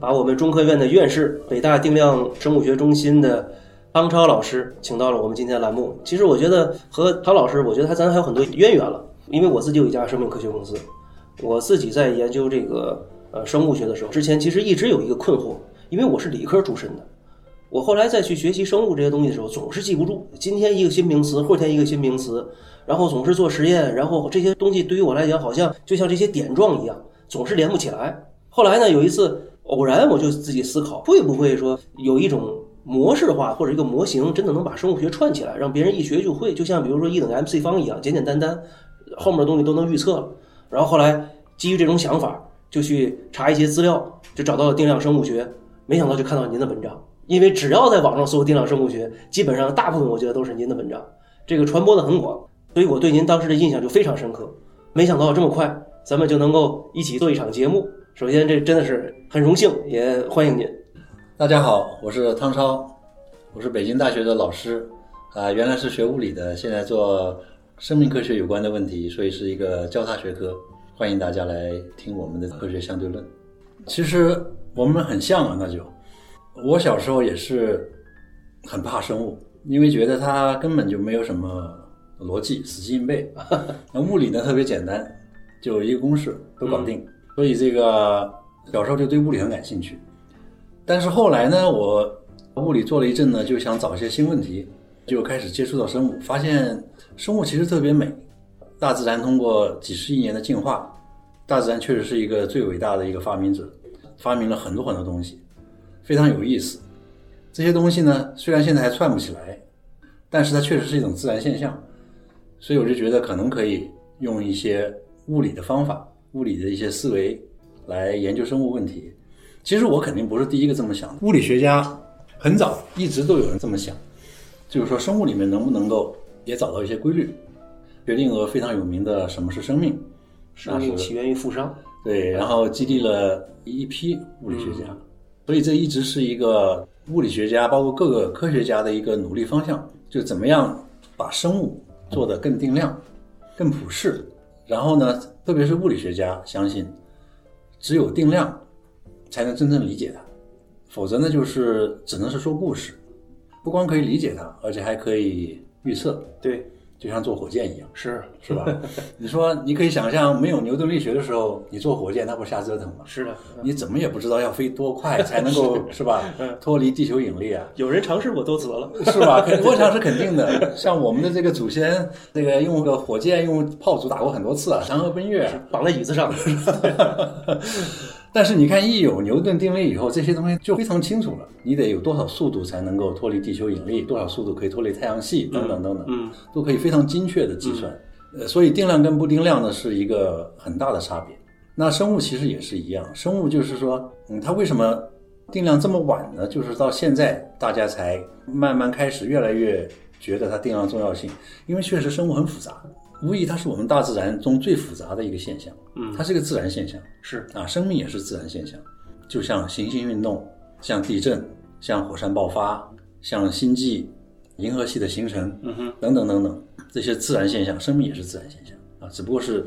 把我们中科院的院士、北大定量生物学中心的汤超老师请到了我们今天的栏目。其实我觉得和汤老师，我觉得他咱还有很多渊源了，因为我自己有一家生命科学公司，我自己在研究这个呃生物学的时候，之前其实一直有一个困惑，因为我是理科出身的，我后来再去学习生物这些东西的时候，总是记不住，今天一个新名词，后天一个新名词，然后总是做实验，然后这些东西对于我来讲，好像就像这些点状一样，总是连不起来。后来呢，有一次偶然，我就自己思考，会不会说有一种模式化或者一个模型，真的能把生物学串起来，让别人一学就会，就像比如说一等 mc 方一样，简简单单，后面的东西都能预测了。然后后来基于这种想法，就去查一些资料，就找到了定量生物学，没想到就看到您的文章。因为只要在网上搜定量生物学，基本上大部分我觉得都是您的文章，这个传播的很广，所以我对您当时的印象就非常深刻。没想到这么快，咱们就能够一起做一场节目。首先，这真的是很荣幸，也欢迎您。大家好，我是汤超，我是北京大学的老师，啊、原来是学物理的，现在做生命科学有关的问题，所以是一个交叉学科。欢迎大家来听我们的科学相对论。其实我们很像啊，那就我小时候也是很怕生物，因为觉得它根本就没有什么逻辑，死记硬背。那物理呢特别简单，就一个公式都搞定，所以这个小时候就对物理很感兴趣。但是后来呢，我物理做了一阵呢，就想找一些新问题，就开始接触到生物，发现生物其实特别美。大自然通过几十亿年的进化，大自然确实是一个最伟大的一个发明者，发明了很多很多东西，非常有意思。这些东西呢，虽然现在还串不起来，但是它确实是一种自然现象，所以我就觉得可能可以用一些物理的方法、物理的一些思维来研究生物问题。其实我肯定不是第一个这么想的，物理学家很早一直都有人这么想，就是说生物里面能不能够也找到一些规律。薛定谔非常有名的《什么是生命》，生命起源于富商，对，然后激励了一批物理学家，所以这一直是一个物理学家包括各个科学家的一个努力方向，就怎么样把生物做得更定量、更普世。然后呢，特别是物理学家相信，只有定量才能真正理解它，否则呢，就是只能是说故事，不光可以理解它，而且还可以预测，对，就像坐火箭一样。是是吧？你说你可以想象，没有牛顿力学的时候，你坐火箭那不是瞎折腾吗？是的，你怎么也不知道要飞多快才能够 是吧嗯？脱离地球引力啊，有人尝试过都折了。是吧？肯我想是肯定的。像我们的这个祖先，那个用个火箭、用炮竹打过很多次啊，嫦娥奔月啊。绑在椅子上，但是你看，一有牛顿定律以后，这些东西就非常清楚了。你得有多少速度才能够脱离地球引力，多少速度可以脱离太阳系，等等等等，嗯，都可以非常精确的计算。呃，所以定量跟不定量呢是一个很大的差别。那生物其实也是一样，生物就是说，嗯，它为什么定量这么晚呢？就是到现在大家才慢慢开始越来越觉得它定量重要性，因为确实生物很复杂，无疑它是我们大自然中最复杂的一个现象。嗯它是个自然现象。是啊，生命也是自然现象，就像行星运动、像地震、像火山爆发、像星际、银河系的形成，嗯哼，等等等等，这些自然现象，生命也是自然现象啊，只不过是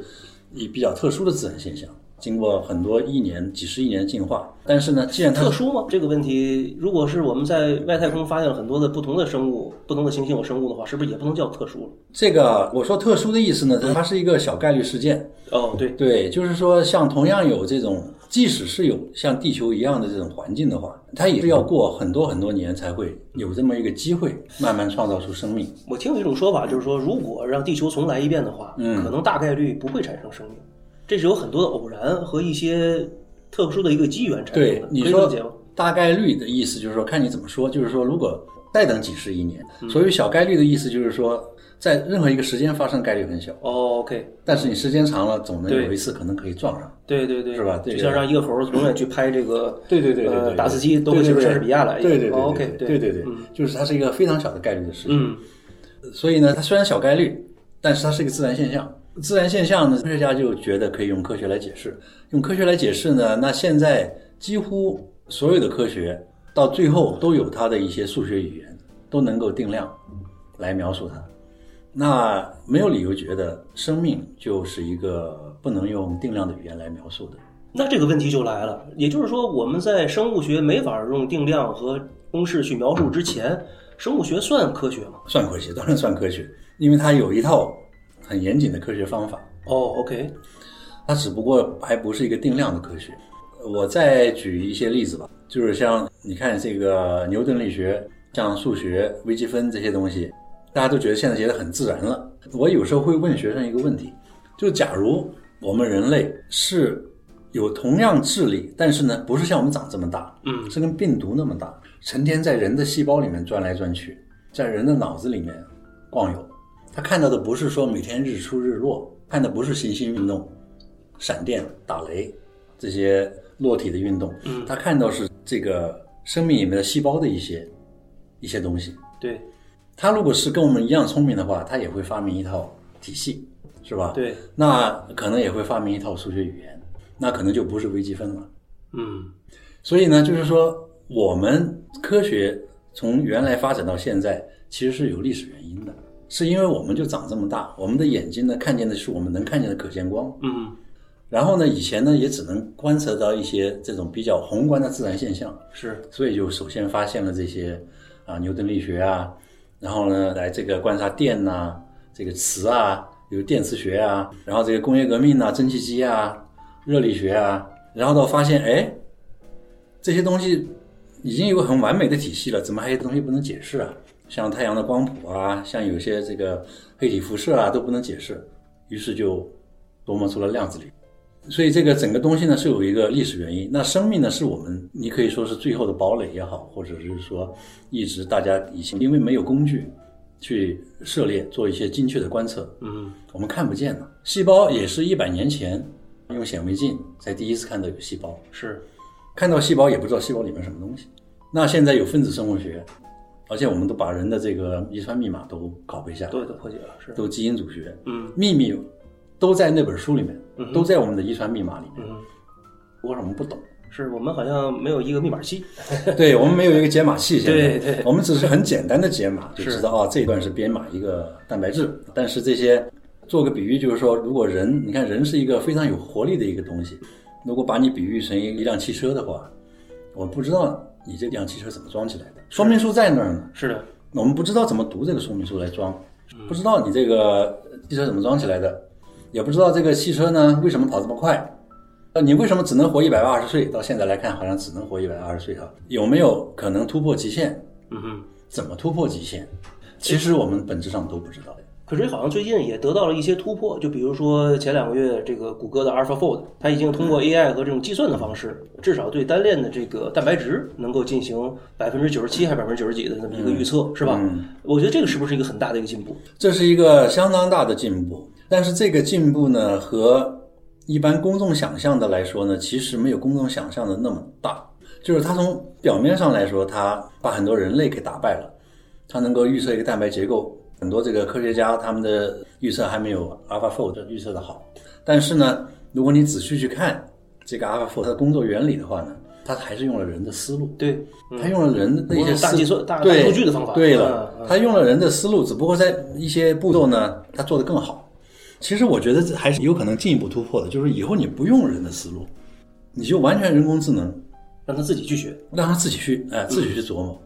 以比较特殊的自然现象，经过很多亿年、几十亿年进化。但是呢，既然它特殊吗？这个问题，如果是我们在外太空发现了很多的不同的生物、不同的行星有生物的话，是不是也不能叫特殊了？这个我说特殊的意思呢，它是一个小概率事件。哦，对，对，就是说，像同样有这种，即使是有像地球一样的这种环境的话，它也是要过很多很多年才会有这么一个机会，慢慢创造出生命。我听有一种说法，就是说，如果让地球重来一遍的话，嗯可能大概率不会产生生命，这是有很多的偶然和一些特殊的一个机缘产生的。，对你说？大概率的意思就是说，看你怎么说，就是说，如果再等几十亿年，嗯。所以小概率的意思就是说，在任何一个时间发生概率很小，哦，OK，但是你时间长了，总能有一次可能可以撞上。对。对对，是吧？这个就像让一个猴儿永远去拍这个，对对对对打字机都会去莎士比亚来对对对对对对就是它是一个非常小的概率的事情。嗯。所以呢，它虽然小概率，但是它是一个自然现象。自然现象呢，科学家就觉得可以用科学来解释。用科学来解释呢，那现在几乎所有的科学到最后都有它的一些数学语言，都能够定量来描述它。那没有理由觉得生命就是一个不能用定量的语言来描述的。那这个问题就来了，也就是说，我们在生物学没法用定量和公式去描述之前，生物学算科学吗？算科学，当然算科学，因为它有一套很严谨的科学方法。哦，OK，它只不过还不是一个定量的科学。我再举一些例子吧，就是像你看这个牛顿力学、像数学、微积分这些东西，大家都觉得现在觉得很自然了。我有时候会问学生一个问题，就假如我们人类是有同样智力，但是呢不是像我们长这么大，嗯是跟病毒那么大，成天在人的细胞里面转来转去，在人的脑子里面逛悠。他看到的不是说每天日出日落，看的不是行星运动、闪电、打雷这些落体的运动，嗯他看到是这个生命里面的细胞的一些一些东西。对他如果是跟我们一样聪明的话，他也会发明一套体系，是吧？，对，那可能也会发明一套数学语言，那可能就不是微积分了。嗯所以呢，就是说，我们科学从原来发展到现在，其实是有历史原因的，是因为我们就长这么大，我们的眼睛呢看见的是我们能看见的可见光，嗯然后呢，以前呢也只能观测到一些这种比较宏观的自然现象，是所以就首先发现了这些啊牛顿力学啊，然后呢来这个观察电呐、这个磁啊，有电磁学啊，然后这个工业革命呐、蒸汽机啊、热力学啊，然后到发现哎，这些东西已经有个很完美的体系了，怎么还有东西不能解释啊？像太阳的光谱啊，像有些这个黑体辐射啊都不能解释，于是就琢磨出了量子力。所以这个整个东西呢是有一个历史原因。那生命呢是我们，你可以说是最后的堡垒也好，或者是说一直大家以前因为没有工具去涉猎做一些精确的观测，嗯我们看不见的细胞也是一百年前用显微镜才第一次看到有细胞，是看到细胞也不知道细胞里面什么东西。那现在有分子生物学，而且我们都把人的这个遗传密码都拷贝下来，都都破解了，是。都基因组学，嗯。秘密都在那本书里面，嗯都在我们的遗传密码里面。嗯，不过我们不懂，是我们好像没有一个密码器，对我们没有一个解码器，现在对对。我们只是很简单的解码，就知道啊、这一段是编码一个蛋白质。但是这些做个比喻，就是说，如果人，你看人是一个非常有活力的一个东西，如果把你比喻成一一辆汽车的话，我不知道你这辆汽车怎么装起来的，说明书在那儿呢，是的，我们不知道怎么读这个说明书来装，不知道你这个汽车怎么装起来的，也不知道这个汽车呢为什么跑这么快，呃，你为什么只能活一百二十岁？到现在来看，好像只能活一百二十岁哈，有没有可能突破极限？嗯哼。怎么突破极限？其实我们本质上都不知道。可是好像最近也得到了一些突破，就比如说前两个月这个谷歌的 AlphaFold，它已经通过 AI 和这种计算的方式，至少对单链的这个蛋白质能够进行百分之九十七还是百分之九十几的这么一个预测，是吧？嗯我觉得这个是不是一个很大的一个进步？这是一个相当大的进步，但是这个进步呢，和一般公众想象的来说呢，其实没有公众想象的那么大。就是它从表面上来说，它把很多人类给打败了，它能够预测一个蛋白结构。很多这个科学家他们的预测还没有 AlphaFold 预测的好，但是呢，如果你仔细去看这个 AlphaFold 它的工作原理的话呢，它还是用了人的思路。对，他用了人的一些嗯大思计算大数据的方法对了它，用了人的思路，只不过在一些步骤呢，它做得更好。其实我觉得这还是有可能进一步突破的，就是以后你不用人的思路，你就完全人工智能，让他自己去学。让他自己去哎自己去琢磨，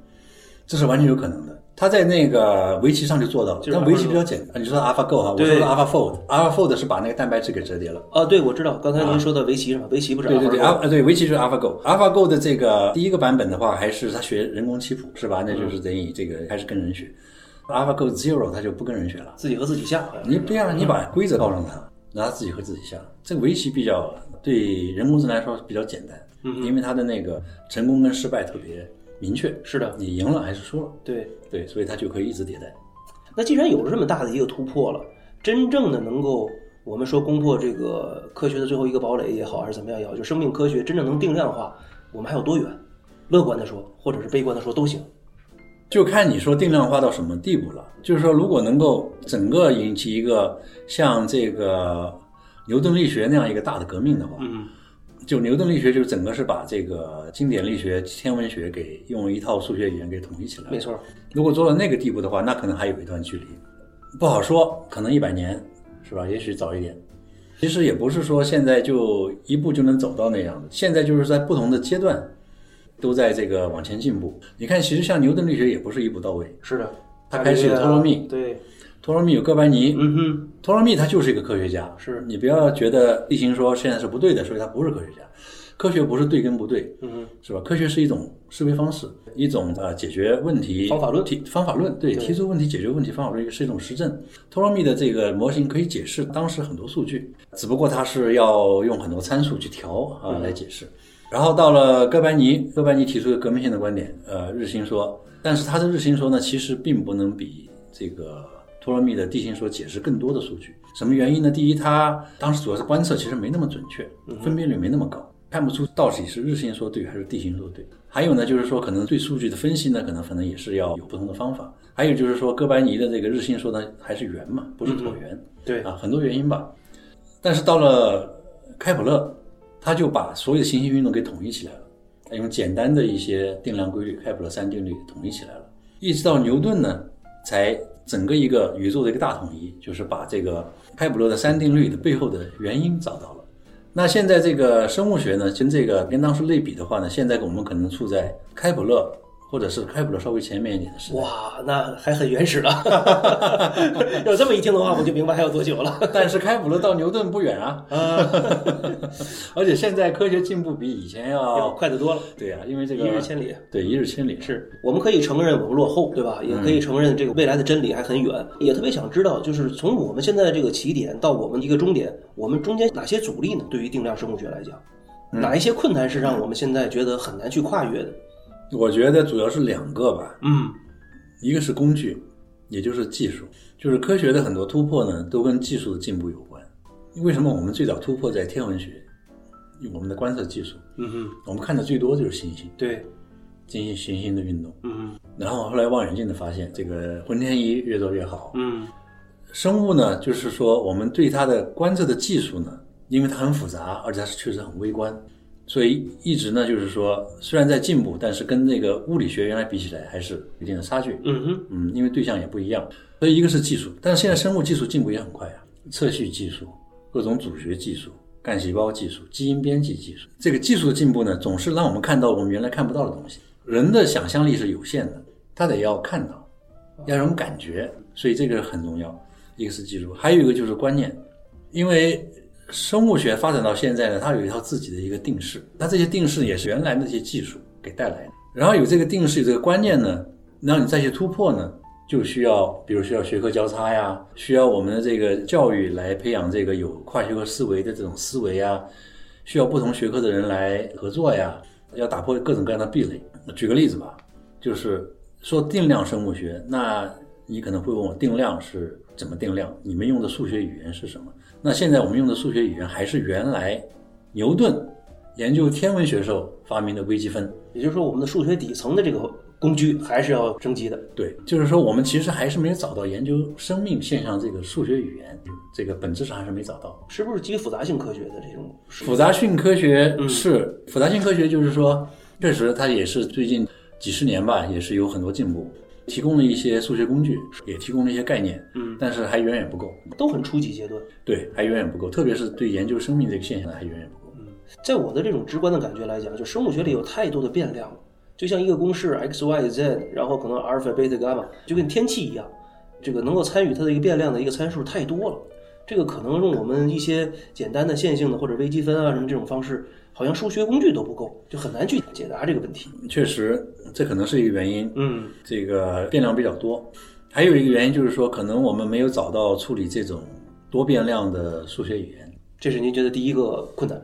这是完全有可能的。他在那个围棋上就做到了，就是但围棋比较简单。你说 AlphaGo 哈，我说的 AlphaFold，AlphaFold 是把那个蛋白质给折叠了。啊，对，我知道，刚才您说的围棋是吧？围棋不是对对对，啊对，围棋就是 AlphaGo。AlphaGo 的这个第一个版本的话，还是他学人工棋谱是吧？那就是等于这个还是跟人学。AlphaGo Zero 他就不跟人学了。自己和自己下，你对啊，你把规则告诉他，让他自己和自己下。这个围棋比较对人工智能来说比较简单，因为它的那个成功跟失败特别明确。是的，你赢了还是输了？对。对，所以它就可以一直迭代。那既然有了这么大的一个突破了，真正的能够我们说攻破这个科学的最后一个堡垒也好，还是怎么样也好，就生命科学真正能定量化，我们还有多远？乐观的说，或者是悲观的说都行。就看你说定量化到什么地步了。就是说，如果能够整个引起一个像这个牛顿力学那样一个大的革命的话，嗯就牛顿力学就是整个是把这个经典力学、天文学给用一套数学语言给统一起来。没。错，如果做到那个地步的话，那可能还有一段距离，不好说，可能一百年，是吧？也许早一点。其实也不是说现在就一步就能走到那样的，现在就是在不同的阶段，都在这个往前进步。你看，其实像牛顿力学也不是一步到位，是的。他开始有托勒密对，托勒密有哥白尼，嗯哼，托勒密他就是一个科学家，是。你不要觉得地心说现在是不对的，所以他不是科学家。科学不是对跟不对，嗯哼，是吧？科学是一种思维方式，一种呃解决问题方法论。提方法论，对，提出问题解决问题方法论是一种实证。托勒密的这个模型可以解释当时很多数据，只不过它是要用很多参数去调啊来解释。然后到了哥白尼，哥白尼提出一个革命性的观点，呃，日心说，但是他的日心说呢，其实并不能比这个托勒密的地心说解释更多的数据。什么原因呢？第一，它当时主要是观测，其实没那么准确，分辨率没那么高。看不出到底是日心说对还是地心说对。还有呢，就是说可能对数据的分析呢，可能可能也是要有不同的方法。还有就是说，哥白尼的这个日心说呢，还是圆嘛，不是椭圆。对啊，很多原因吧。但是到了开普勒，他就把所有的行星运动给统一起来了，用简单的一些定量规律，开普勒三定律统一起来了。一直到牛顿呢，才整个一个宇宙的一个大统一，就是把这个开普勒的三定律的背后的原因找到了。那现在这个生物学呢，跟这个跟当时类比的话呢，现在我们可能处在开普勒或者是开普勒稍微前面一点的时代。哇，那还很原始了。要这么一听的话，我就明白还有多久了。但是开普勒到牛顿不远啊，而且现在科学进步比以前要要快得多了，对啊，因为这个一日千里。对一日千里是我们可以承认我们落后，对吧？也可以承认这个未来的真理还很远。也特别想知道，就是从我们现在这个起点到我们一个终点，我们中间哪些阻力呢？对于定量生物学来讲，哪一些困难是让我们现在觉得很难去跨越的？我觉得主要是两个吧，嗯。一个是工具，也就是技术，就是科学的很多突破呢，都跟技术的进步有关。为什么我们最早突破在天文学，我们的观测技术，嗯哼，我们看的最多就是行星，对，进行行星的运动，嗯然后后来望远镜的发现，这个浑天仪越做越好，嗯。生物呢，就是说我们对它的观测的技术呢，因为它很复杂，而且它是确实很微观，所以一直呢就是说虽然在进步，但是跟那个物理学原来比起来还是有一定的差距。嗯哼，嗯，因为对象也不一样，所以一个是技术，但是现在生物技术进步也很快啊，测序技术、各种组学技术、干细胞技术、基因编辑技术，这个技术的进步呢，总是让我们看到我们原来看不到的东西。人的想象力是有限的，他得要看到，要有种感觉，所以这个很重要。一个是技术，还有一个就是观念，因为生物学发展到现在呢，它有一套自己的一个定式，那这些定式也是原来那些技术给带来的。然后有这个定式，有这个观念呢，让你再去突破呢，就需要，比如需要学科交叉呀，需要我们的这个教育来培养这个有跨学科思维的这种思维啊，需要不同学科的人来合作呀，要打破各种各样的壁垒。举个例子吧，就是说定量生物学，那你可能会问我定量是怎么定量？你们用的数学语言是什么？那现在我们用的数学语言还是原来牛顿研究天文学时候发明的微积分。也就是说，我们的数学底层的这个工具还是要升级的。对，就是说我们其实还是没有找到研究生命现象这个数学语言，这个本质上还是没找到。是不是基于复杂性科学的这种？复杂性科学是、复杂性科学，就是说，确实它也是最近几十年吧，也是有很多进步，提供了一些数学工具，也提供了一些概念，嗯，但是还远远不够。都很初级阶段。对，还远远不够，特别是对研究生命这个现象还远远不够。嗯在我的这种直观的感觉来讲，就生物学里有太多的变量了，就像一个公式 x y z，然后可能阿尔法、贝塔、伽马，就跟天气一样，这个能够参与它的一个变量的一个参数太多了。这个可能用我们一些简单的线性的或者微积分啊什么这种方式，好像数学工具都不够，就很难去解答这个问题。确实，这可能是一个原因。嗯这个变量比较多，还有一个原因就是说，可能我们没有找到处理这种多变量的数学语言。这是您觉得第一个困难。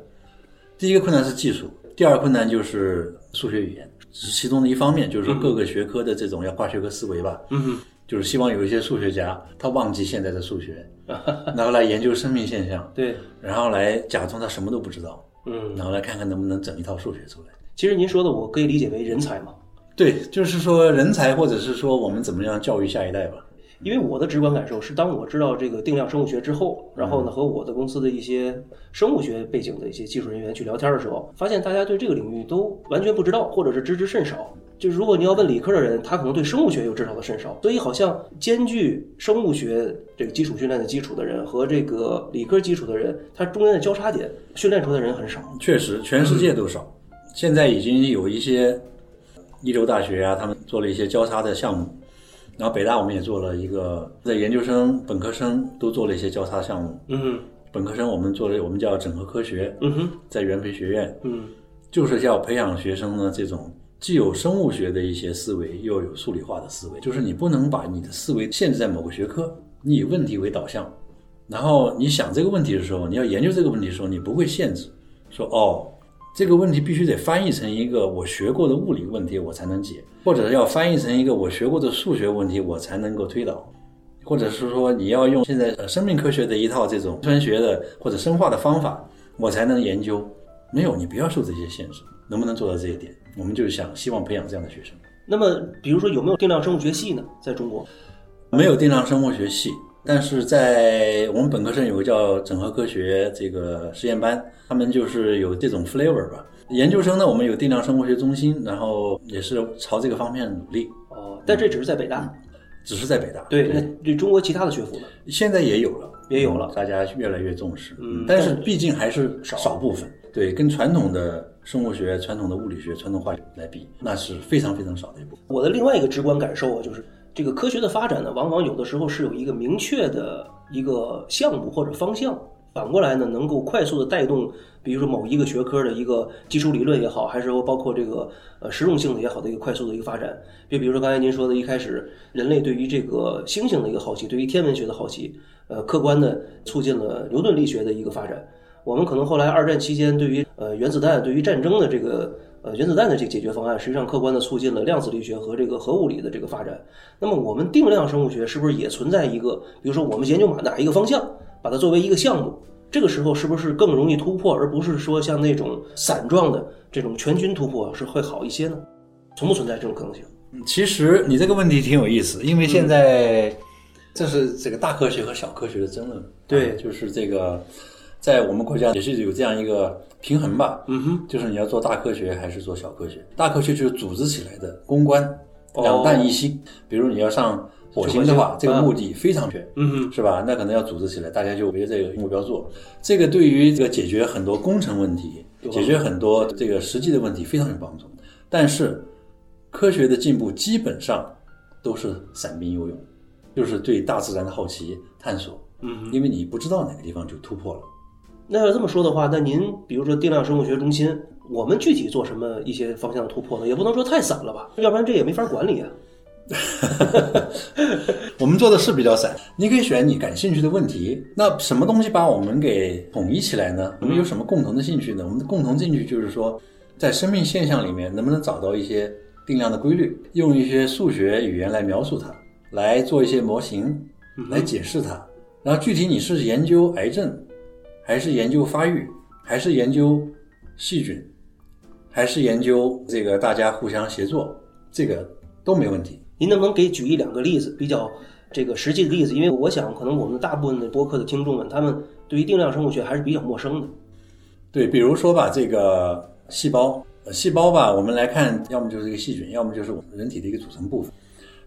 第一个困难是技术，第二个困难就是数学语言，只是其中的一方面，就是说各个学科的这种要跨学科思维吧，嗯就就是希望有一些数学家他忘记现在的数学，然后来研究生命现象，对，然后来假装他什么都不知道，嗯，然后来看看能不能整一套数学出来。其实您说的我可以理解为人才嘛，对，就是说人才，或者是说我们怎么样教育下一代吧。因为我的直观感受是，当我知道这个定量生物学之后，然后呢和我的公司的一些生物学背景的一些技术人员去聊天的时候，发现大家对这个领域都完全不知道，或者是知之甚少。就如果你要问理科的人，他可能对生物学又知道的甚少，所以好像兼具生物学这个基础训练的基础的人和这个理科基础的人，他中间的交叉点训练出的人很少。确实，全世界都少。现在已经有一些一流大学啊，他们做了一些交叉的项目。然后北大我们也做了一个，在研究生、本科生都做了一些交叉项目。嗯哼，本科生我们做了，我们叫整合科学，嗯哼，在元培学院，嗯就是要培养学生呢这种既有生物学的一些思维，又有数理化的思维。就是你不能把你的思维限制在某个学科，你以问题为导向，然后你想这个问题的时候，你要研究这个问题的时候，你不会限制，说哦。这个问题必须得翻译成一个我学过的物理问题，我才能解；或者要翻译成一个我学过的数学问题，我才能够推导；或者是说你要用现在生命科学的一套这种遗传学的或者生化的方法，我才能研究。没有，你不要受这些限制。能不能做到这一点？我们就想希望培养这样的学生。那么，比如说有没有定量生物学系呢？在中国，没有定量生物学系。但是在我们本科生有个叫整合科学这个实验班，他们就是有这种 flavor 吧。研究生呢，我们有定量生物学中心，然后也是朝这个方面努力。哦，但这只是在北大，只是在北大。对，那对中国其他的学府呢？现在也有了，也有了，大家越来越重视。嗯但是毕竟还是少少部分。对，跟传统的生物学、传统的物理学、传统化学来比，那是非常非常少的一部分。我的另外一个直观感受啊，就是这个科学的发展呢，往往有的时候是有一个明确的一个项目或者方向，反过来呢，能够快速的带动，比如说某一个学科的一个基础理论也好，还是说包括这个呃实用性的也好的一个快速的一个发展。就比如说刚才您说的，一开始人类对于这个星星的一个好奇，对于天文学的好奇，呃，客观的促进了牛顿力学的一个发展。我们可能后来二战期间对于呃原子弹、对于战争的这个呃原子弹的这个解决方案，实际上客观的促进了量子力学和这个核物理的这个发展。那么我们定量生物学是不是也存在一个，比如说我们研究哪哪一个方向，把它作为一个项目，这个时候是不是更容易突破，而不是说像那种散状的这种全军突破是会好一些呢？存不存在这种可能性？其实你这个问题挺有意思，因为现在这是这个大科学和小科学的争论。对啊就是这个在我们国家也是有这样一个平衡吧。嗯哼，就是你要做大科学还是做小科学？大科学就是组织起来的攻关，哦两弹一星。比如你要上火星的话，这个嗯目的非常全，嗯哼，是吧？那可能要组织起来，大家就围着这个目标做。这个对于这个解决很多工程问题解决很多这个实际的问题非常有帮助。但是科学的进步基本上都是散兵游勇，就是对大自然的好奇探索。嗯，因为你不知道哪个地方就突破了。那要这么说的话，那您比如说定量生物学中心，我们具体做什么一些方向突破呢？也不能说太散了吧，要不然这也没法管理啊。我们做的是比较散，你可以选你感兴趣的问题。那什么东西把我们给统一起来呢？我们有什么共同的兴趣呢？我们的共同兴趣就是说，在生命现象里面能不能找到一些定量的规律，用一些数学语言来描述它，来做一些模型，来解释它。然后具体你是研究癌症，还是研究发育，还是研究细菌，还是研究这个大家互相协作，这个都没问题。您能不能给举一两个例子，比较这个实际的例子？因为我想，可能我们大部分的播客的听众们，他们对于定量生物学还是比较陌生的。对，比如说吧，这个细胞，呃细胞吧，我们来看，要么就是一个细菌，要么就是我们人体的一个组成部分。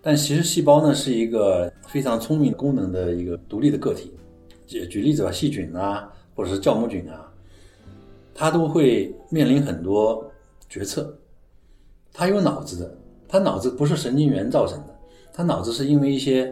但其实细胞呢是一个非常聪明功能的一个独立的个体。举举例子吧，细菌啊，或者是酵母菌啊，它都会面临很多决策。它有脑子的，它脑子不是神经元造成的，它脑子是因为一些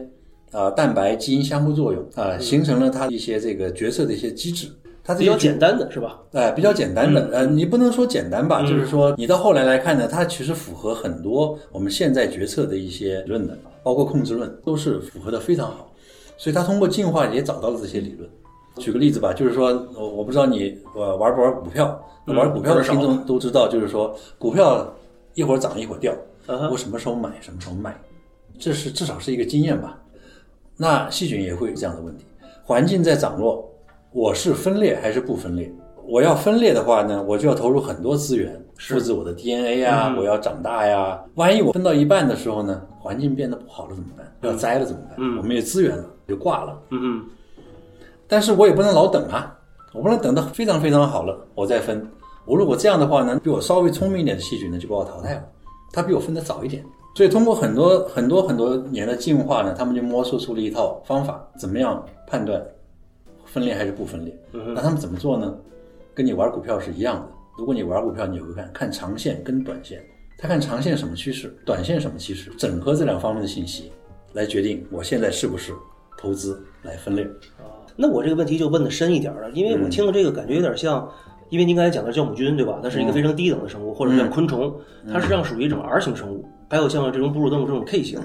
啊、呃蛋白基因相互作用啊、形成了它一些这个决策的一些机制。它比较简单的是吧？哎，比较简单的，呃，你不能说简单吧，嗯就是说你到后来来看呢，它其实符合很多我们现在决策的一些理论的，包括控制论，都是符合的非常好。所以它通过进化也找到了这些理论。举个例子吧，就是说，我我不知道你呃玩不玩股票，嗯玩股票的听众都知道，就是说股票一会儿涨一会儿掉，嗯我什么时候买，什么时候卖，这是至少是一个经验吧。那细菌也会有这样的问题，环境在涨落，我是分裂还是不分裂？我要分裂的话呢，我就要投入很多资源，复制我的 DNA 呀、嗯我要长大呀。万一我分到一半的时候呢，环境变得不好了怎么办？要栽了怎么办？嗯我没有资源了，就挂了。嗯嗯但是我也不能老等啊，我不能等到非常非常好了我再分。我如果这样的话呢，比我稍微聪明一点的细菌呢就把我淘汰了，它比我分得早一点。所以通过很多很多很多年的进化呢，他们就摸索出了一套方法，怎么样判断分裂还是不分裂。那他们怎么做呢？跟你玩股票是一样的。如果你玩股票，你会看看长线跟短线，他看长线什么趋势，短线什么趋势，整合这两方面的信息，来决定我现在是不是投资来分裂。那我这个问题就问的深一点了，因为我听了这个感觉有点像，因为您刚才讲的酵母菌对吧？它是一个非常低等的生物，或者叫昆虫，它实际上属于一种 R 型生物。还有像这种哺乳动物这种 K 型，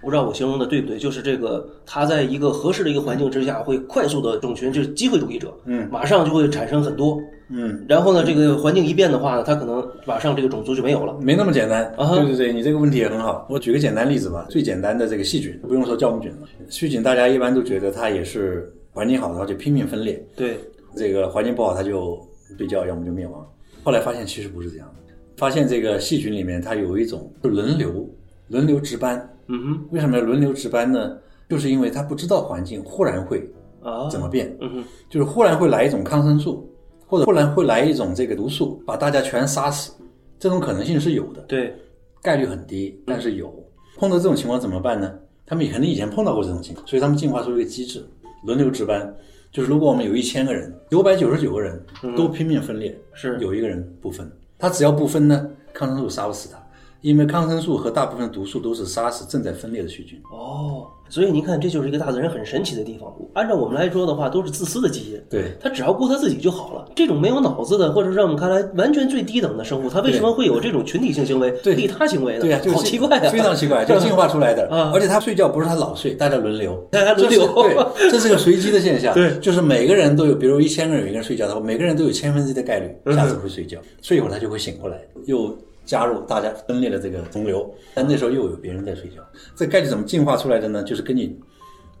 不知道我形容的对不对？就是这个它在一个合适的一个环境之下，会快速的种群，就是机会主义者，嗯，马上就会产生很多。嗯，然后呢，这个环境一变的话呢，它可能马上这个种族就没有了。没那么简单。啊对对对，你这个问题也很好。我举个简单例子吧，最简单的这个细菌，不用说酵母菌了，细菌大家一般都觉得它也是环境好，它就拼命分裂；对，这个环境不好，它就对叫，要么就灭亡。后来发现其实不是这样的，发现这个细菌里面它有一种轮流轮流值班。嗯哼，为什么要轮流值班呢？就是因为它不知道环境忽然会啊，怎么变，嗯哼，就是忽然会来一种抗生素，或者忽然会来一种这个毒素，把大家全杀死，这种可能性是有的。对，概率很低，但是有。碰到这种情况怎么办呢？他们肯定以前碰到过这种情况，所以他们进化出一个机制，轮流值班。就是如果我们有一千个人，九百九十九个人都拼命分裂，是。有一个人不分，他只要不分呢，抗生素杀不死他，因为抗生素和大部分毒素都是杀死正在分裂的细菌。哦，所以您看，这就是一个大自然很神奇的地方。按照我们来说的话，都是自私的基因。对，他只要顾他自己就好了。这种没有脑子的，或者让我们看来完全最低等的生物，它为什么会有这种群体性行为、对利他行为呢？对呀、就好奇怪呀、非常奇怪，就进化出来的。啊而且他睡觉不是他老睡，大家轮流，大家轮流对，这是个随机的现象。对就是每个人都有，比如一千个人有一个人睡觉的话，每个人都有千分之一的概率嗯下次会睡觉，睡一会儿他就会醒过来，又加入大家分裂的这个洪流。但那时候又有别人在睡觉，这概率怎么进化出来的呢？就是跟你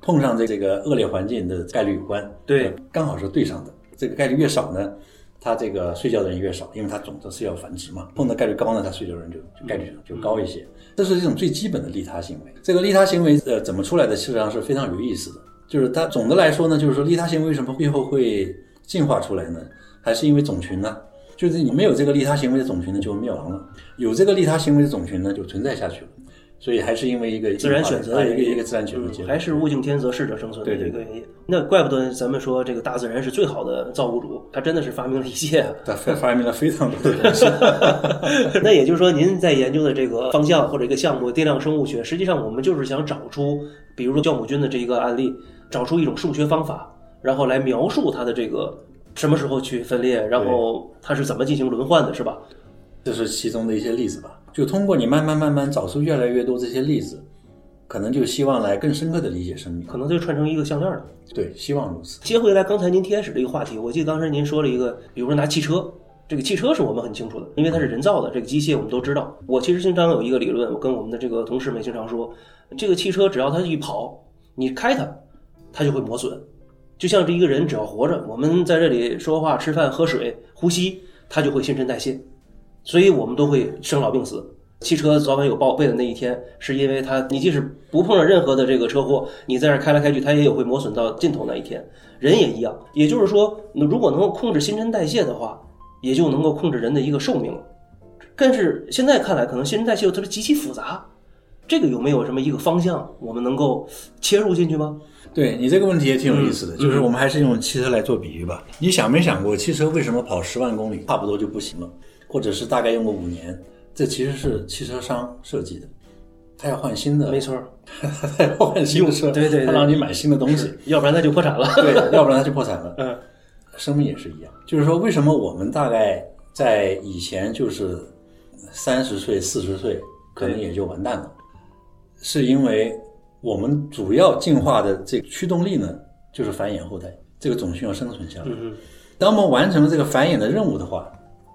碰上这这个恶劣环境的概率有关。对，刚好是对上的。这个概率越少呢，它这个睡觉的人越少，因为它总的是要繁殖嘛。碰到概率高呢，它睡觉的人就就概率就高一些。这是一种最基本的利他行为。这个利他行为呃怎么出来的，事实上是非常有意思的。就是它总的来说呢，就是说利他行为为什么最后会进化出来呢？还是因为种群呢？就是你没有这个利他行为的种群呢，就灭亡了；有这个利他行为的种群呢，就存在下去了。所以还是因为一个自然选择一个一个自然选择。还是物竞天择，适者生存的对对一个原因。那怪不得咱们说这个大自然是最好的造物主，他真的是发明了一切啊。他发发明了非常多的东西。那也就是说，您在研究的这个方向或者一个项目——定量生物学，实际上我们就是想找出，比如说酵母菌的这一个案例，找出一种数学方法，然后来描述它的这个什么时候去分裂，然后它是怎么进行轮换的，是吧？这是其中的一些例子吧。就通过你慢慢慢慢找出越来越多这些例子，可能就希望来更深刻的理解生命。可能就串成一个项链了。对，希望如此。接回来，刚才您提开始这个话题，我记得当时您说了一个，比如说拿汽车，这个汽车是我们很清楚的，因为它是人造的，这个机械我们都知道。我其实经常有一个理论，我跟我们的这个同事们经常说，这个汽车只要它一跑，你开它，它就会磨损。就像这一个人只要活着，我们在这里说话、吃饭、喝水、呼吸，它就会新陈代谢，所以我们都会生老病死。汽车早晚有报废的那一天，是因为它你即使不碰上任何的这个车祸，你在这开来开去，它也有会磨损到尽头那一天。人也一样，也就是说，如果能够控制新陈代谢的话，也就能够控制人的一个寿命了。但是现在看来，可能新陈代谢又特别极其复杂，这个有没有什么一个方向，我们能够切入进去吗？对你这个问题也挺有意思的，嗯就是我们还是用汽车来做比喻吧。你想没想过，汽车为什么跑十万公里差不多就不行了，或者是大概用个五年？这其实是汽车商设计的，他要换新的，没错，他要换新的车，对对对他让你买新的东西，要不然他就破产了。对，要不然他就破产了。嗯，生命也是一样，就是说，为什么我们大概在以前就是三十岁、四十岁，可能也就完蛋了，是因为我们主要进化的这个驱动力呢，就是繁衍后代，这个种群要生存下来。嗯当我们完成了这个繁衍的任务的话，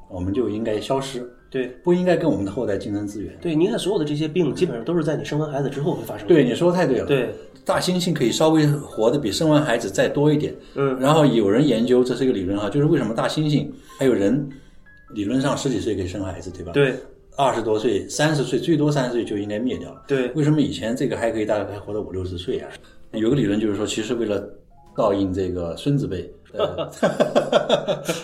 我们就应该消失。对不应该跟我们的后代竞争资源。对，你看所有的这些病，基本上都是在你生完孩子之后会发生的。对，你说的太对了。对，大猩猩可以稍微活得比生完孩子再多一点。嗯，然后有人研究，这是一个理论哈，就是为什么大猩猩还有人，理论上十几岁可以生孩子，对吧？，对二十多岁、三十岁，最多三十岁就应该灭掉了。对为什么以前这个还可以，大概还活到五六十岁啊？有个理论就是说，其实为了倒应这个孙子辈，呃、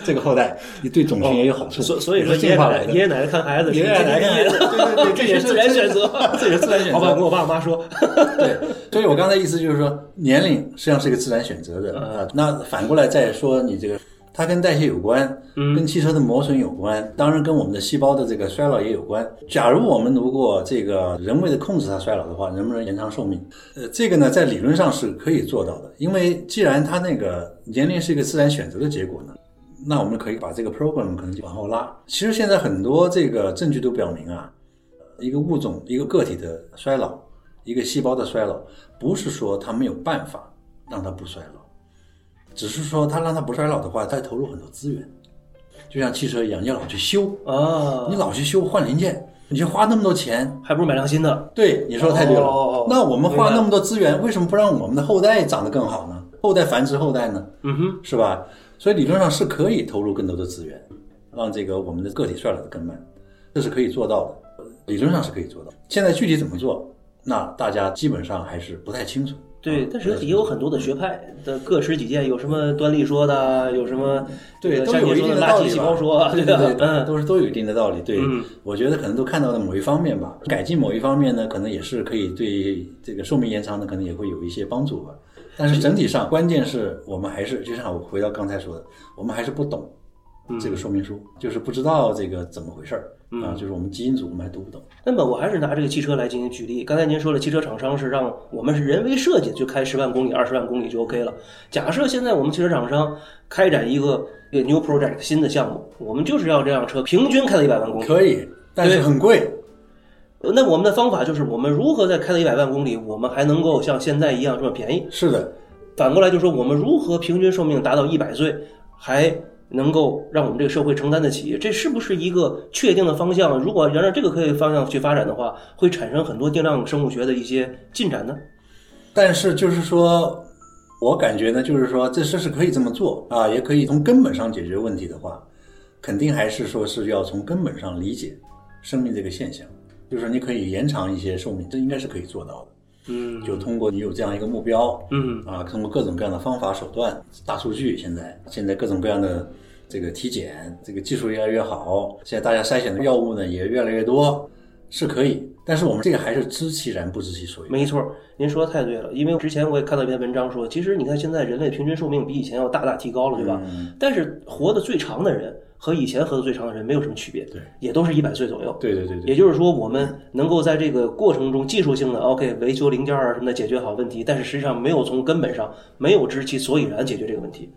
这个后代，你对种群也有好处。所所以说爷爷。奶奶爷爷奶奶看孩子爷爷奶奶看对对对 这也是自然选择，这也是自然选择 好吧，跟我爸我妈说，对，所以我刚才意思就是说，年龄实际上是一个自然选择的啊。那反过来再说，你这个它跟代谢有关，跟汽车的磨损有关，当然跟我们的细胞的这个衰老也有关。假如我们如果这个人为的控制它衰老的话，能不能延长寿命？呃，这个呢，在理论上是可以做到的，因为既然它那个年龄是一个自然选择的结果呢。那我们可以把这个 program 可能就往后拉。其实现在很多这个证据都表明啊，一个物种、一个个体的衰老，一个细胞的衰老，不是说它没有办法让它不衰老，只是说他让它不衰老的话，它投入很多资源，就像汽车一样，你要老去修，啊你，老去修换零件，你就花那么多钱。还不如买辆新的。对，你说的太对了。哦那我们花那么多资源，为什么不让我们的后代长得更好呢？后代繁殖后代呢？嗯哼，是吧？所以理论上是可以投入更多的资源，让这个我们的个体衰老的更慢，这是可以做到的，理论上是可以做到。现在具体怎么做，那大家基本上还是不太清楚。对，但是也有很多的学派的各持己见，有什么端粒说的，有什么对，像都有一定的垃圾的道理细胞说，对吧 对对，嗯，都是都有一定的道理。对嗯，我觉得可能都看到了某一方面吧，改进某一方面呢，可能也是可以对这个寿命延长呢，可能也会有一些帮助吧。但是整体上，关键是我们还是就像我回到刚才说的，我们还是不懂这个说明书，就是不知道这个怎么回事儿啊，就是我们基因组我们还读不懂。那么我还是拿这个汽车来进行举例。刚才您说了，汽车厂商是让我们是人为设计，就开十万公里、二十万公里就 OK 了。假设现在我们汽车厂商开展一个一个 new project 新的项目，我们就是要这辆车平均开到一百万公里。可以，但是很贵。那我们的方法就是，我们如何在开到一百万公里，我们还能够像现在一样这么便宜？是的，反过来就说，我们如何平均寿命达到一百岁，还能够让我们这个社会承担得起？这是不是一个确定的方向？如果沿着这个科学方向去发展的话，会产生很多定量生物学的一些进展呢？但是就是说，我感觉呢，就是说这事是可以这么做啊，也可以从根本上解决问题的话，肯定还是说是要从根本上理解生命这个现象，就是说你可以延长一些寿命，这应该是可以做到的。嗯就通过你有这样一个目标，嗯啊，通过各种各样的方法手段，大数据现在现在各种各样的这个体检，这个技术越来越好，现在大家筛选的药物呢也越来越多，是可以。但是我们这个还是知其然不知其所以。没错，您说的太对了。因为之前我也看到一篇文章说，其实你看现在人类平均寿命比以前要大大提高了，对吧？嗯但是活得最长的人和以前活得最长的人没有什么区别，对，也都是一百岁左右。对对对对，也就是说，我们能够在这个过程中技术性的 OK 维修零件啊什么的解决好问题，但是实际上没有从根本上没有知其所以然解决这个问题。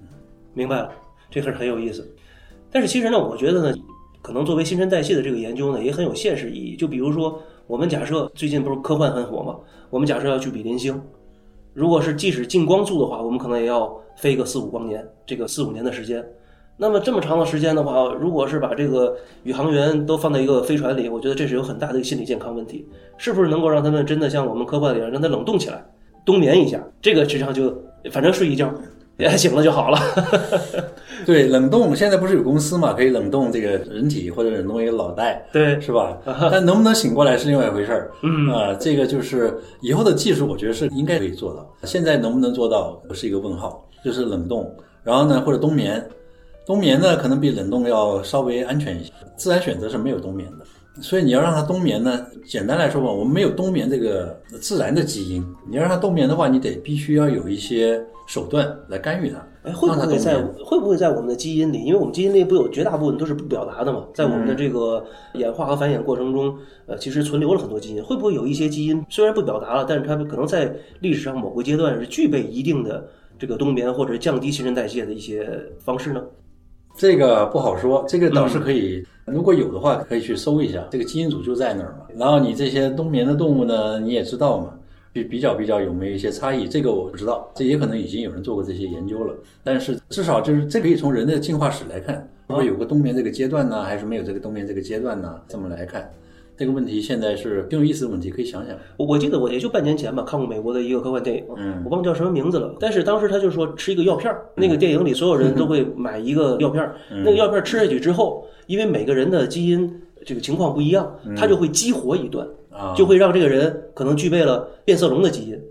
明白了，这个是很有意思。但是其实呢，我觉得呢，可能作为新陈代谢的这个研究呢，也很有现实意义。就比如说，我们假设最近不是科幻很火嘛，我们假设要去比邻星，如果是即使近光速的话，我们可能也要飞个四五光年，这个四五年的时间。那么这么长的时间的话，如果是把这个宇航员都放在一个飞船里，我觉得这是有很大的一个心理健康问题。是不是能够让他们真的像我们科幻里让他冷冻起来，冬眠一下？这个实际上就反正睡一觉，醒了就好了。对冷冻，现在不是有公司嘛，可以冷冻这个人体或者冷冻一个脑袋，对，是吧？但能不能醒过来是另外一回事儿。嗯啊、这个就是以后的技术，我觉得是应该可以做到。现在能不能做到是一个问号，就是冷冻，然后呢或者冬眠，冬眠呢可能比冷冻要稍微安全一些。自然选择是没有冬眠的。所以你要让它冬眠呢，简单来说吧，我们没有冬眠这个自然的基因。你要让它冬眠的话，你得必须要有一些手段来干预它。哎，会不会在会不会在我们的基因里？因为我们基因里不有绝大部分都是不表达的嘛，在我们的这个演化和繁衍过程中，呃，其实存留了很多基因。会不会有一些基因虽然不表达了，但是它可能在历史上某个阶段是具备一定的这个冬眠或者降低新陈代谢的一些方式呢？这个不好说，这个倒是可以，如果有的话，可以去搜一下，这个基因组就在那儿嘛。然后你这些冬眠的动物呢，你也知道嘛，比比较比较有没有一些差异，这个我不知道，这也可能已经有人做过这些研究了。但是至少就是这可以从人的进化史来看，会有个冬眠这个阶段呢，还是没有这个冬眠这个阶段呢？这么来看，这个问题现在是挺有意思的问题，可以想想。我我记得我也就半年前吧，看过美国的一个科幻电影，嗯我忘叫什么名字了。但是当时他就说吃一个药片儿，那个电影里所有人都会 买一个药片儿，嗯那个药片儿吃下去之后，因为每个人的基因这个情况不一样，它就会激活一段，就会让这个人可能具备了变色龙的基因。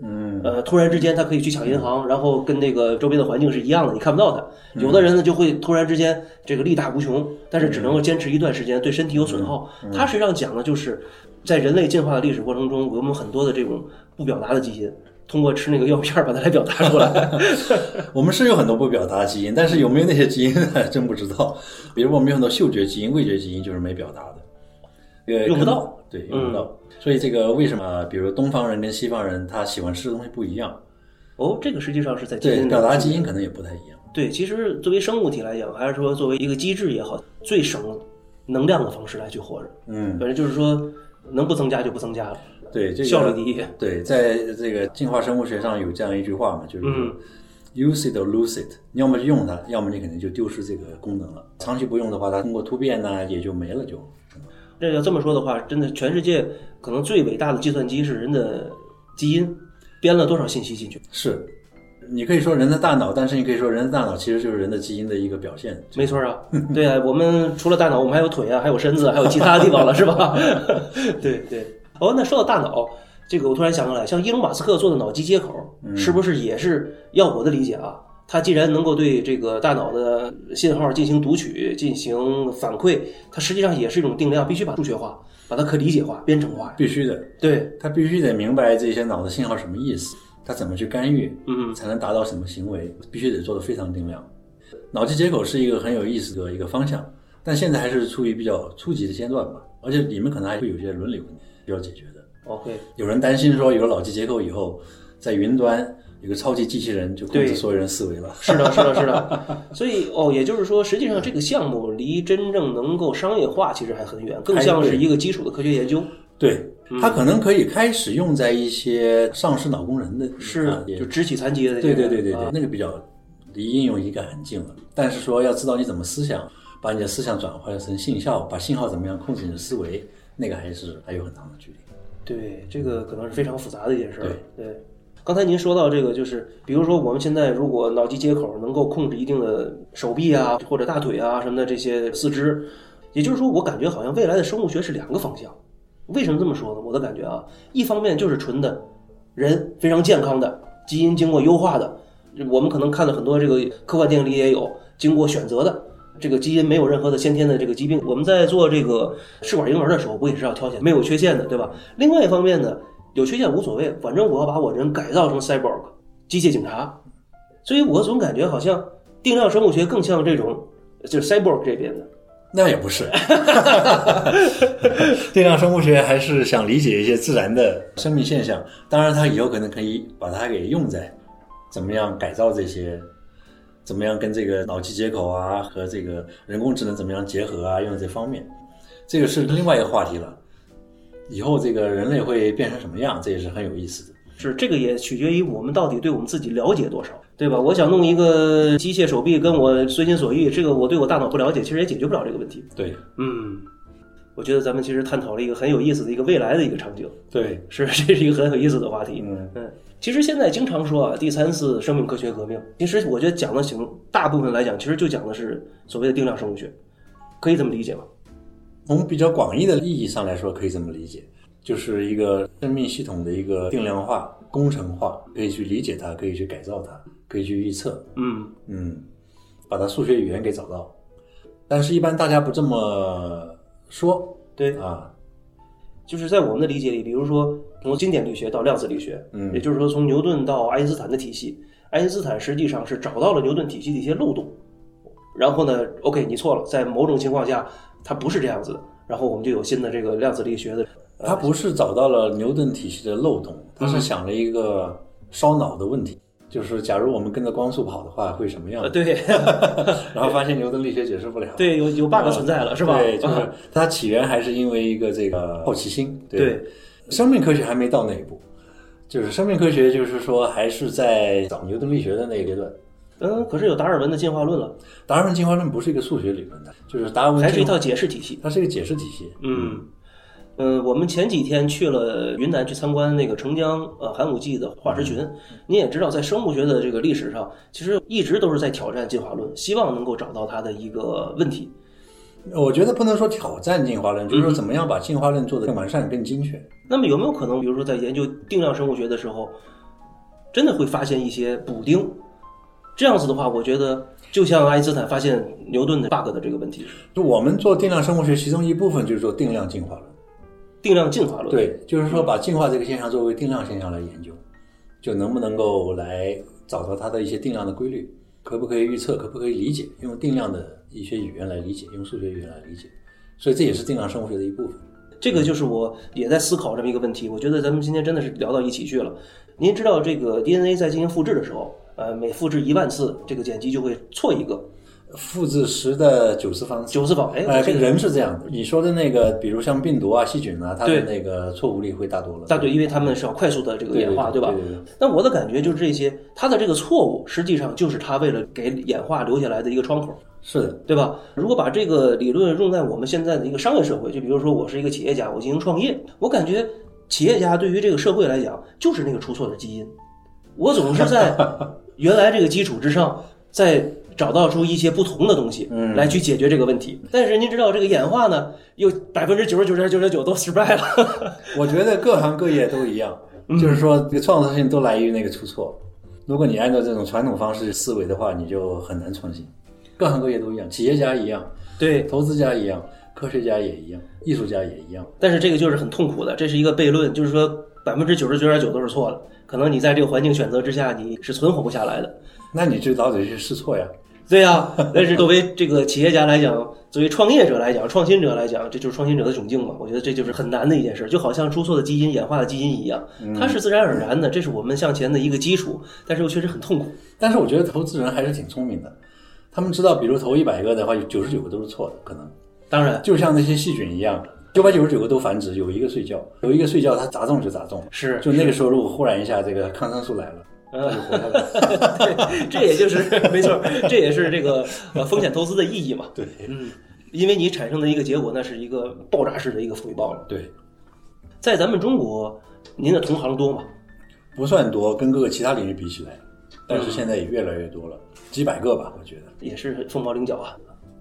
嗯呃，突然之间他可以去抢银行，然后跟那个周边的环境是一样的，你看不到他。有的人呢就会突然之间这个力大无穷，但是只能够坚持一段时间，对身体有损耗。他实际上讲的就是在人类进化的历史过程中，我们很多的这种不表达的基因，通过吃那个药片儿把它来表达出来。我们是有很多不表达的基因，但是有没有那些基因还 真不知道。比如我们有很多嗅觉基因、味觉基因就是没表达的，呃用不到，对，用不到。所以这个为什么，比如东方人跟西方人他喜欢吃的东西不一样？哦，这个实际上是在基对，表达基因可能也不太一样。对，其实作为生物体来讲，还是说作为一个机制也好，最省能量的方式来去活着。嗯，反正就是说，能不增加就不增加了，对，这个效率第一。对，在这个进化生物学上有这样一句话嘛，就是说嗯 use it or lose it，你要么就用它，要么你肯定就丢失这个功能了。长期不用的话，它通过突变呢也就没了就。这要这么说的话，真的全世界可能最伟大的计算机是人的基因，编了多少信息进去？是，你可以说人的大脑，但是你可以说人的大脑其实就是人的基因的一个表现。没错啊，对啊，我们除了大脑，我们还有腿啊，还有身子，还有其他地方了，是吧？对对。哦，那说到大脑，这个我突然想起来，像伊隆马斯克做的脑机接口，是不是也是要我的理解啊？它既然能够对这个大脑的信号进行读取、进行反馈，它实际上也是一种定量，必须把数学化，把它可理解化、编程化。必须的，对，它必须得明白这些脑的信号什么意思，它怎么去干预，嗯，才能达到什么行为，必须得做得非常定量。脑机接口是一个很有意思的一个方向，但现在还是处于比较初级的阶段吧，而且里面可能还会有一些伦理问题需要解决的。OK，有人担心说，有了脑机接口以后，在云端有个超级机器人就控制所有人思维了。是的，是的，是的。所以哦，也就是说，实际上这个项目离真正能够商业化其实还很远，更像是一个基础的科学研究。对，它可能可以开始用在一些丧失脑功能的，是就肢体残疾的这对。对对对对啊，那个比较离应用应该很近了。但是说要知道你怎么思想，把你的思想转化成信号，把信号怎么样控制你的思维，那个还是还有很长的距离。对，这个可能是非常复杂的一件事儿。对对，刚才您说到这个，就是比如说我们现在如果脑机接口能够控制一定的手臂啊或者大腿啊什么的这些四肢，也就是说，我感觉好像未来的生物学是两个方向。为什么这么说呢？我的感觉啊，一方面就是纯的人非常健康的基因经过优化的，我们可能看了很多这个科幻电影里也有经过选择的。这个基因没有任何的先天的这个疾病，我们在做这个试管婴儿的时候，不也是要挑选没有缺陷的，对吧？另外一方面呢，有缺陷无所谓，反正我要把我人改造成 cyborg 机械警察，所以我总感觉好像定量生物学更像这种就是 cyborg 这边的。那也不是，定量生物学还是想理解一些自然的生命现象。当然，它以后可能可以把它给用在怎么样改造这些，怎么样跟这个脑机接口啊和这个人工智能怎么样结合啊，用在这方面，这个是另外一个话题了。以后这个人类会变成什么样，这也是很有意思的。是这个也取决于我们到底对我们自己了解多少，对吧？我想弄一个机械手臂跟我随心所欲，这个我对我大脑不了解，其实也解决不了这个问题。对嗯，我觉得咱们其实探讨了一个很有意思的一个未来的一个场景，对，是这是一个很有意思的话题。嗯嗯，其实现在经常说啊，第三次生命科学革命，其实我觉得讲的行，大部分来讲，其实就讲的是所谓的定量生物学，可以这么理解吗？从比较广义的意义上来说，可以这么理解，就是一个生命系统的一个定量化、工程化，可以去理解它，可以去改造它，可以去预测，嗯，嗯，把它数学语言给找到。但是，一般大家不这么说对，啊，就是在我们的理解里，比如说从经典力学到量子力学，嗯也就是说从牛顿到爱因斯坦的体系，爱因斯坦实际上是找到了牛顿体系的一些漏洞，然后呢，OK，你错了，在某种情况下它不是这样子的，然后我们就有新的这个量子力学的，他不是找到了牛顿体系的漏洞，他是想了一个烧脑的问题，就是假如我们跟着光速跑的话，会什么样呃，？对 然后发现牛顿力学解释不了。对，有有 bug 存在了，是吧？对，就是啊它起源还是因为一个这个好奇心。对，生命科学还没到那一步，就是生命科学就是说还是在找牛顿力学的那个阶段。嗯，可是有达尔文的进化论了，达尔文进化论不是一个数学理论的，就是达尔文还是一套解释体系。它是一个解释体系。嗯，嗯，我们前几天去了云南去参观那个澄江呃寒武纪的化石群，你也知道，在生物学的这个历史上，其实一直都是在挑战进化论，希望能够找到它的一个问题。我觉得不能说挑战进化论，就是说怎么样把进化论做得更完善、更精确。那么有没有可能，比如说在研究定量生物学的时候，真的会发现一些补丁？这样子的话，我觉得就像爱因斯坦发现牛顿的 bug 的这个问题，就我们做定量生物学，其中一部分就是做定量进化论。定量进化论。，对，就是说把进化这个现象作为定量现象来研究，就能不能够来找到它的一些定量的规律，可不可以预测，可不可以理解，用定量的一些语言来理解，用数学语言来理解。所以这也是定量生物学的一部分。这个就是我也在思考这么一个问题。我觉得咱们今天真的是聊到一起去了。您知道这个 DNA 在进行复制的时候，呃，每复制一万次，这个碱基就会错一个复制十的九次方。九次方。哎，呃，这个人是这样的。你说的那个，比如像病毒啊、细菌啊，它的那个错误率会大多了。大对，因为他们是要快速的这个演化，对对对对那我的感觉就是这些，它的这个错误实际上就是它为了给演化留下来的一个窗口。是的，对吧？如果把这个理论用在我们现在的一个商业社会，就比如说我是一个企业家，我进行创业，我感觉企业家对于这个社会来讲，就是那个出错的基因。我总是在原来这个基础之上，再找到出一些不同的东西，嗯来去解决这个问题。但是您知道，这个演化呢，又百分之九十九点九九九都失败了。我觉得各行各业都一样，嗯就是说这个创造性都来于那个出错。如果你按照这种传统方式思维的话，你就很难创新。各行各业都一样，企业家一样，对，投资家一样，科学家也一样，艺术家也一样。但是这个就是很痛苦的，这是一个悖论，就是说百分之九十九点九都是错的。可能你在这个环境选择之下，你是存活不下来的。那你就早得去试错呀。对呀、但是作为这个企业家来讲，作为创业者来讲，创新者来讲，这就是创新者的窘境嘛。我觉得这就是很难的一件事，就好像出错的基因、演化的基因一样，它是自然而然的，这是我们向前的一个基础，但是又确实很痛苦。但是我觉得投资人还是挺聪明的，他们知道，比如投一百个的话，有九十九个都是错的，可能当然就像那些细菌一样，九百九十九个都繁殖，有一个睡觉，有一个睡觉它砸中就砸中，是就那个时候如果忽然一下这个抗生素来了，就活下来了。对，这也就是 没错，这也是这个呃风险投资的意义嘛。对嗯，因为你产生的一个结果，那是一个爆炸式的一个回报了。对，在咱们中国，您的同行多吗？不算多，跟各个其他领域比起来，但是现在也越来越多了，几百个吧，我觉得。也是凤毛麟角啊。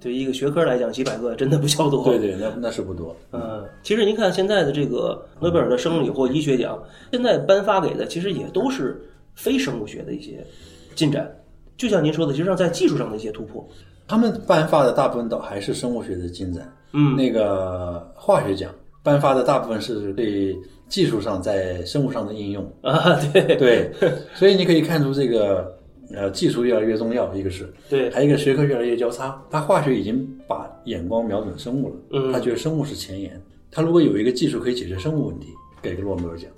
对于一个学科来讲，几百个真的不叫多。对对，那那是不多。嗯，其实您看现在的这个诺贝尔的生理或医学奖，现在颁发给的其实也都是非生物学的一些进展，就像您说的，其实上在技术上的一些突破。他们颁发的大部分都还是生物学的进展，嗯，那个化学奖颁发的大部分是对技术上在生物上的应用。啊，对对，所以你可以看出这个呃技术越来越重要，一个是，对，还有一个学科越来越交叉。他化学已经把眼光瞄准生物了，嗯他觉得生物是前沿。他如果有一个技术可以解决生物问题，给个诺贝尔奖。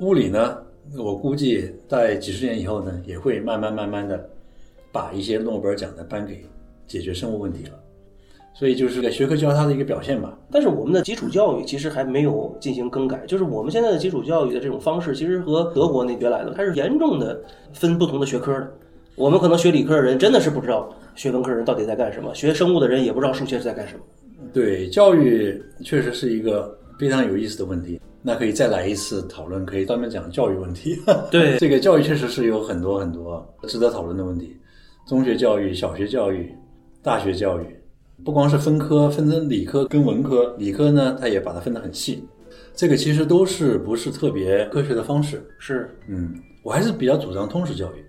物理呢，我估计在几十年以后呢，也会慢慢慢慢的把一些诺贝尔奖呢颁给解决生物问题了。所以就是个学科交叉的一个表现吧。但是我们的基础教育其实还没有进行更改，就是我们现在的基础教育的这种方式，其实和德国那原来的，它是严重的分不同的学科的。我们可能学理科的人真的是不知道学文科人到底在干什么，学生物的人也不知道数学是在干什么。对，教育确实是一个非常有意思的问题。那可以再来一次讨论，可以专门讲教育问题。对 这个教育确实是有很多很多值得讨论的问题，中学教育、小学教育、大学教育，不光是分科，分成理科跟文科，理科呢，它也把它分得很细。这个其实都是不是特别科学的方式。是，嗯，我还是比较主张通识教育。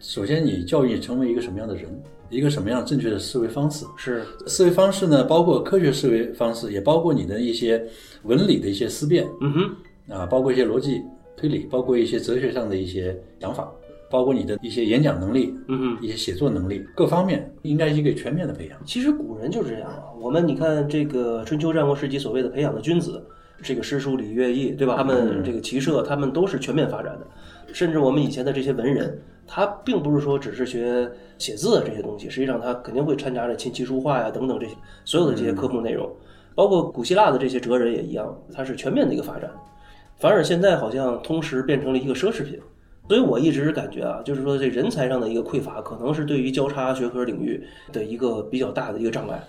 首先，你教育你成为一个什么样的人，一个什么样正确的思维方式。是，思维方式呢，包括科学思维方式，也包括你的一些文理的一些思辨嗯哼，啊，包括一些逻辑推理，包括一些哲学上的一些想法，包括你的一些演讲能力、嗯哼。一些写作能力，各方面应该一个全面的培养。其实古人就是这样啊。我们你看这个春秋战国时期所谓的培养的君子，这个诗书礼乐易，对吧？他们这个骑射，他们都是全面发展的。甚至我们以前的这些文人，他并不是说只是学写字啊这些东西，实际上他肯定会掺杂着琴棋书画呀等等这些所有的这些科目内容，包括古希腊的这些哲人也一样，它是全面的一个发展。反而现在好像通识变成了一个奢侈品，所以我一直感觉啊，就是说这人才上的一个匮乏，可能是对于交叉学科领域的一个比较大的一个障碍。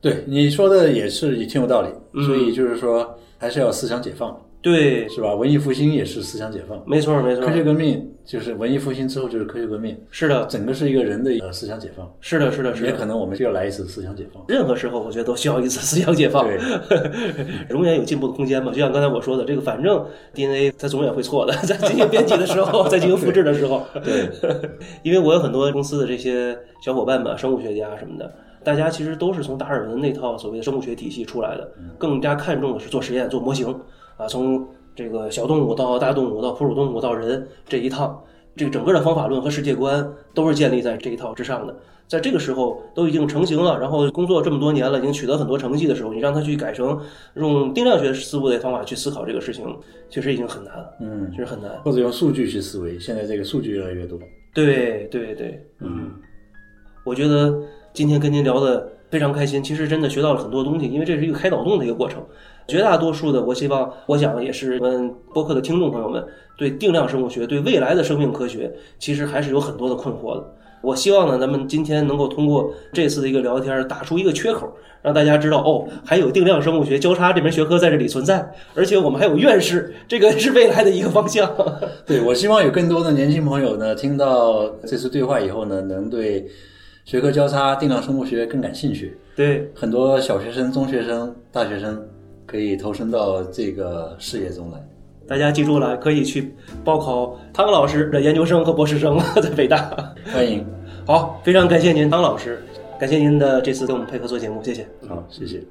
对你说的也是也挺有道理，嗯。所以就是说还是要思想解放，对，是吧？文艺复兴也是思想解放，没错没错科，学革命就是文艺复兴之后就是科学革命，是的，整个是一个人的呃思想解放，是的，是的，是的。也可能我们就要来一次思想解放。任何时候，我觉得都需要一次思想解放。对，永远有进步的空间嘛。就像刚才我说的，这个反正 DNA 它总也会错的，在进行编辑的时候，在进行复制的时候。对，因为我有很多公司的这些小伙伴们，生物学家什么的，大家其实都是从达尔文那套所谓的生物学体系出来的，更加看重的是做实验、做模型啊，从这个小动物到大动物到哺乳动物到人这一趟，这个整个的方法论和世界观都是建立在这一套之上的。在这个时候都已经成型了，然后工作这么多年了，已经取得很多成绩的时候，你让他去改成用定量学思维的方法去思考这个事情，确实已经很难了，嗯确，实很难。或者用数据去思维，现在这个数据越来越多。对对对，嗯，我觉得今天跟您聊的非常开心，其实真的学到了很多东西，因为这是一个开脑洞的一个过程。绝大多数的，我希望，我想也是我们播客的听众朋友们，对定量生物学、对未来的生命科学，其实还是有很多的困惑的。我希望呢，咱们今天能够通过这次的一个聊天，打出一个缺口，让大家知道哦，还有定量生物学交叉这门学科在这里存在，而且我们还有院士，这个是未来的一个方向。对我希望有更多的年轻朋友呢，听到这次对话以后呢，能对学科交叉、定量生物学更感兴趣。对，很多小学生、中学生、大学生可以投身到这个事业中来。大家记住了，可以去报考汤老师的研究生和博士生，在北大。欢迎，好，非常感谢您，汤老师，感谢您的这次跟我们配合做节目，谢谢。好，谢谢。